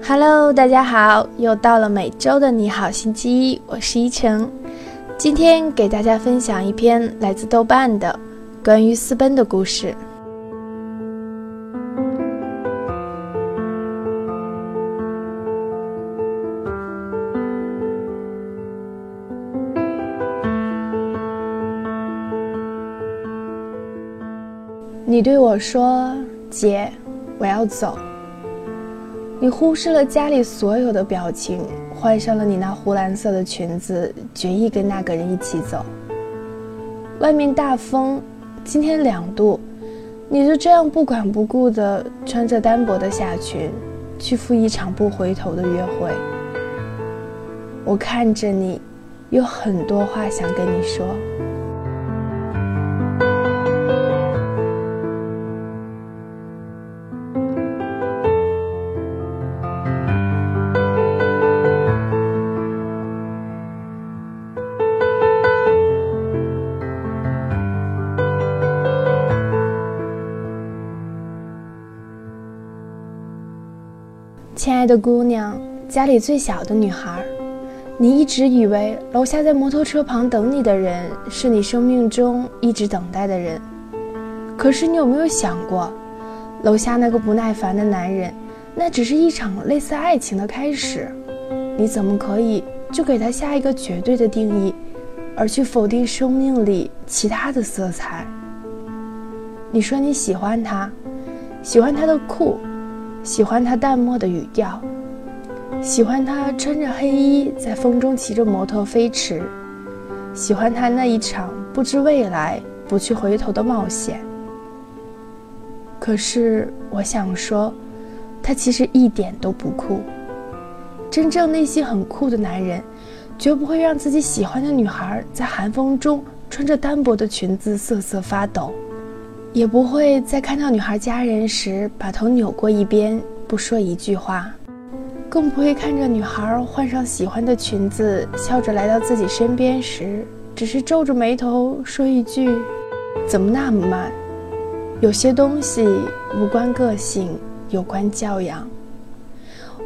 Hello，大家好，又到了每周的你好星期一，我是依晨。今天给大家分享一篇来自豆瓣的关于私奔的故事。你对我说：“姐，我要走。”你忽视了家里所有的表情，换上了你那湖蓝色的裙子，决意跟那个人一起走。外面大风，今天两度，你就这样不管不顾地穿着单薄的夏裙，去赴一场不回头的约会。我看着你，有很多话想跟你说。亲爱的姑娘，家里最小的女孩，你一直以为楼下在摩托车旁等你的人是你生命中一直等待的人。可是你有没有想过，楼下那个不耐烦的男人，那只是一场类似爱情的开始。你怎么可以就给他下一个绝对的定义，而去否定生命里其他的色彩？你说你喜欢他，喜欢他的酷。喜欢他淡漠的语调，喜欢他穿着黑衣在风中骑着摩托飞驰，喜欢他那一场不知未来、不去回头的冒险。可是我想说，他其实一点都不酷。真正内心很酷的男人，绝不会让自己喜欢的女孩在寒风中穿着单薄的裙子瑟瑟发抖。也不会在看到女孩家人时把头扭过一边不说一句话，更不会看着女孩换上喜欢的裙子笑着来到自己身边时，只是皱着眉头说一句：“怎么那么慢？”有些东西无关个性，有关教养。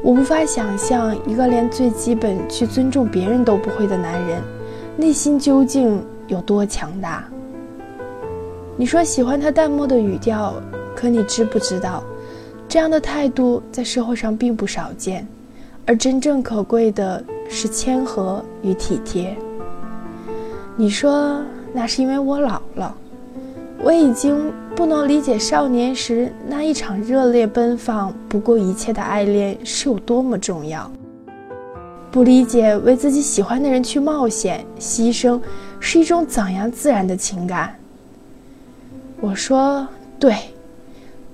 我无法想象一个连最基本去尊重别人都不会的男人，内心究竟有多强大。你说喜欢他淡漠的语调，可你知不知道，这样的态度在社会上并不少见，而真正可贵的是谦和与体贴。你说那是因为我老了，我已经不能理解少年时那一场热烈奔放、不顾一切的爱恋是有多么重要，不理解为自己喜欢的人去冒险牺牲是一种怎样自然的情感。我说对，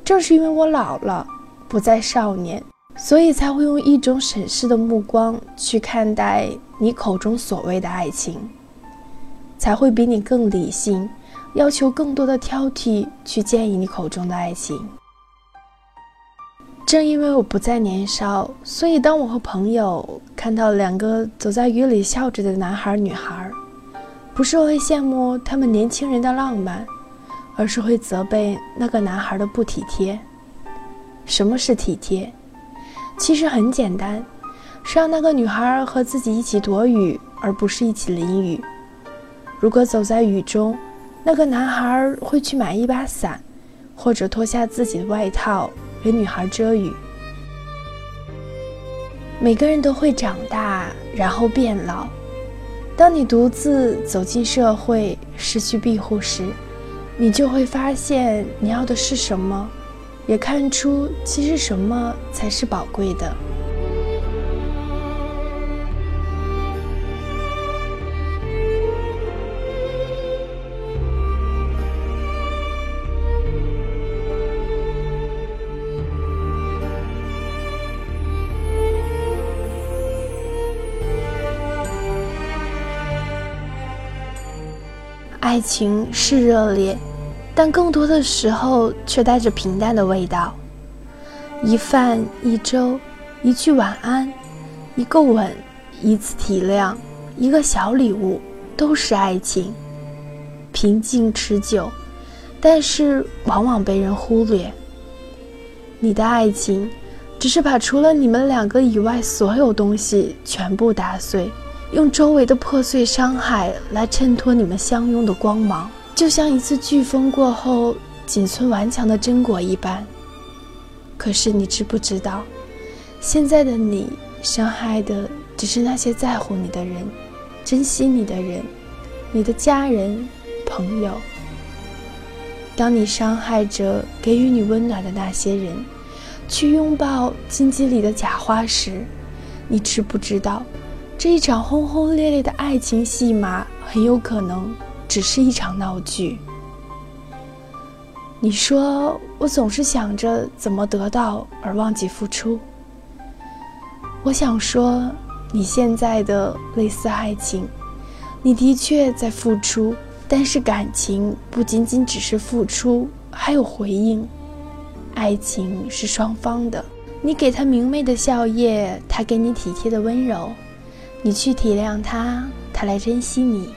正是因为我老了，不再少年，所以才会用一种审视的目光去看待你口中所谓的爱情，才会比你更理性，要求更多的挑剔去建议你口中的爱情。正因为我不再年少，所以当我和朋友看到两个走在雨里笑着的男孩女孩，不是会羡慕他们年轻人的浪漫。而是会责备那个男孩的不体贴。什么是体贴？其实很简单，是让那个女孩和自己一起躲雨，而不是一起淋雨。如果走在雨中，那个男孩会去买一把伞，或者脱下自己的外套给女孩遮雨。每个人都会长大，然后变老。当你独自走进社会，失去庇护时，你就会发现你要的是什么，也看出其实什么才是宝贵的。爱情是热烈。但更多的时候却带着平淡的味道。一饭一粥，一句晚安，一个吻，一次体谅，一个小礼物，都是爱情。平静持久，但是往往被人忽略。你的爱情，只是把除了你们两个以外所有东西全部打碎，用周围的破碎伤害来衬托你们相拥的光芒，就像一次飓风过后仅存顽强的榛果一般。可是你知不知道，现在的你伤害的只是那些在乎你的人、珍惜你的人、你的家人、朋友。当你伤害着给予你温暖的那些人，去拥抱荆棘里的假花时，你知不知道，这一场轰轰烈烈的爱情戏码很有可能只是一场闹剧？你说我总是想着怎么得到而忘记付出。我想说，你现在的类似爱情，你的确在付出。但是感情不仅仅只是付出，还有回应。爱情是双方的，你给他明媚的笑靥，他给你体贴的温柔，你去体谅他，他来珍惜你，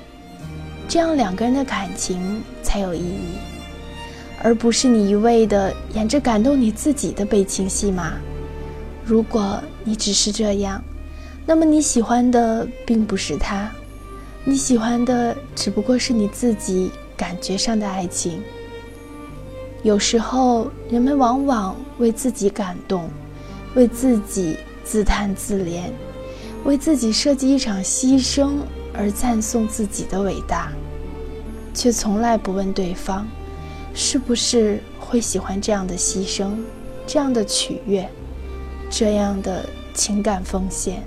这样两个人的感情才有意义，而不是你一味的演着感动你自己的悲情戏码。如果你只是这样，那么你喜欢的并不是他。你喜欢的只不过是你自己感觉上的爱情。有时候，人们往往为自己感动，为自己自叹自怜，为自己设计一场牺牲而赞颂自己的伟大，却从来不问对方是不是会喜欢这样的牺牲、这样的取悦、这样的情感奉献。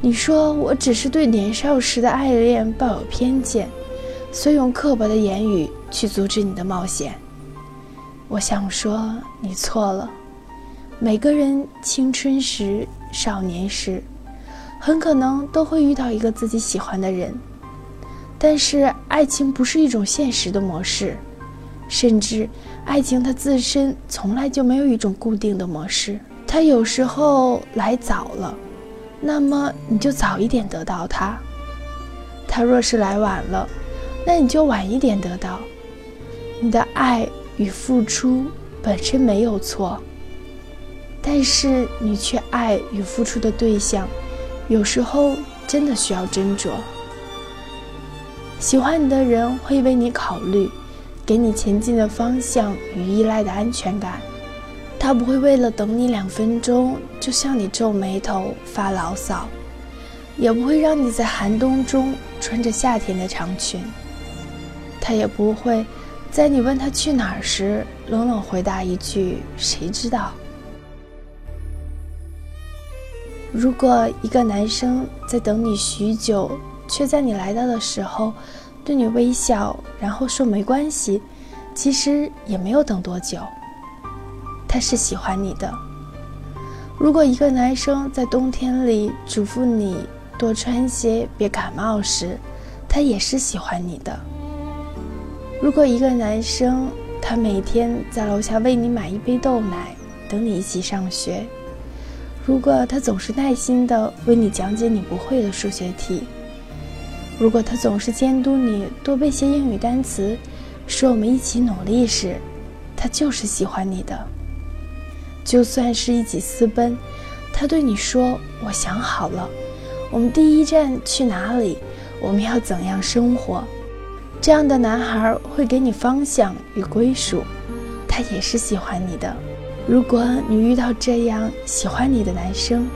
你说我只是对年少时的爱恋抱有偏见，所以用刻薄的言语去阻止你的冒险。我想说你错了。每个人青春时、少年时，很可能都会遇到一个自己喜欢的人，但是爱情不是一种现实的模式，甚至爱情它自身从来就没有一种固定的模式，它有时候来早了。那么你就早一点得到它；它若是来晚了，那你就晚一点得到。你的爱与付出本身没有错，但是你却爱与付出的对象，有时候真的需要斟酌。喜欢你的人会为你考虑，给你前进的方向与依赖的安全感。他不会为了等你两分钟就向你皱眉头发牢骚，也不会让你在寒冬中穿着夏天的长裙。他也不会在你问他去哪儿时冷冷回答一句“谁知道”。如果一个男生在等你许久，却在你来到的时候对你微笑，然后说没关系，其实也没有等多久。他是喜欢你的。如果一个男生在冬天里嘱咐你多穿些，别感冒时，他也是喜欢你的。如果一个男生他每天在楼下为你买一杯豆奶，等你一起上学；如果他总是耐心的为你讲解你不会的数学题；如果他总是监督你多背些英语单词，使我们一起努力时，他就是喜欢你的。就算是一起私奔，他对你说：“我想好了，我们第一站去哪里？我们要怎样生活？”这样的男孩会给你方向与归属，他也是喜欢你的。如果你遇到这样喜欢你的男生，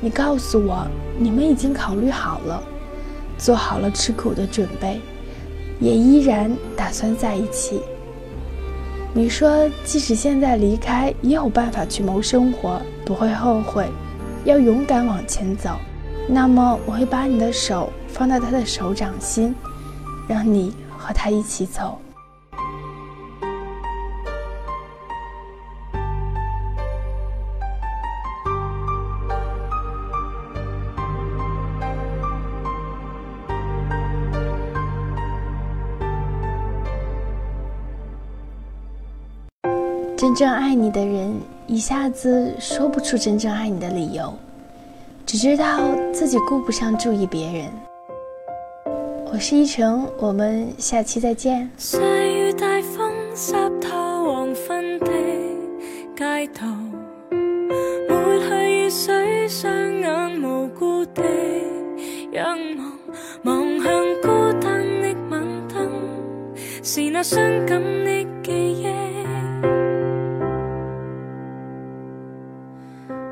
你告诉我，你们已经考虑好了，做好了吃苦的准备，也依然打算在一起。你说，即使现在离开，也有办法去谋生活，不会后悔，要勇敢往前走。那么，我会把你的手放到他的手掌心，让你和他一起走。正爱你的人，一下子说不出真正爱你的理由，只知道自己顾不上注意别人。我是依晨，我们下期再见。细雨大风湿透黄昏的街道，抹去雨水，双眼无辜地仰望，望向孤单的晚灯，是那伤感的记忆，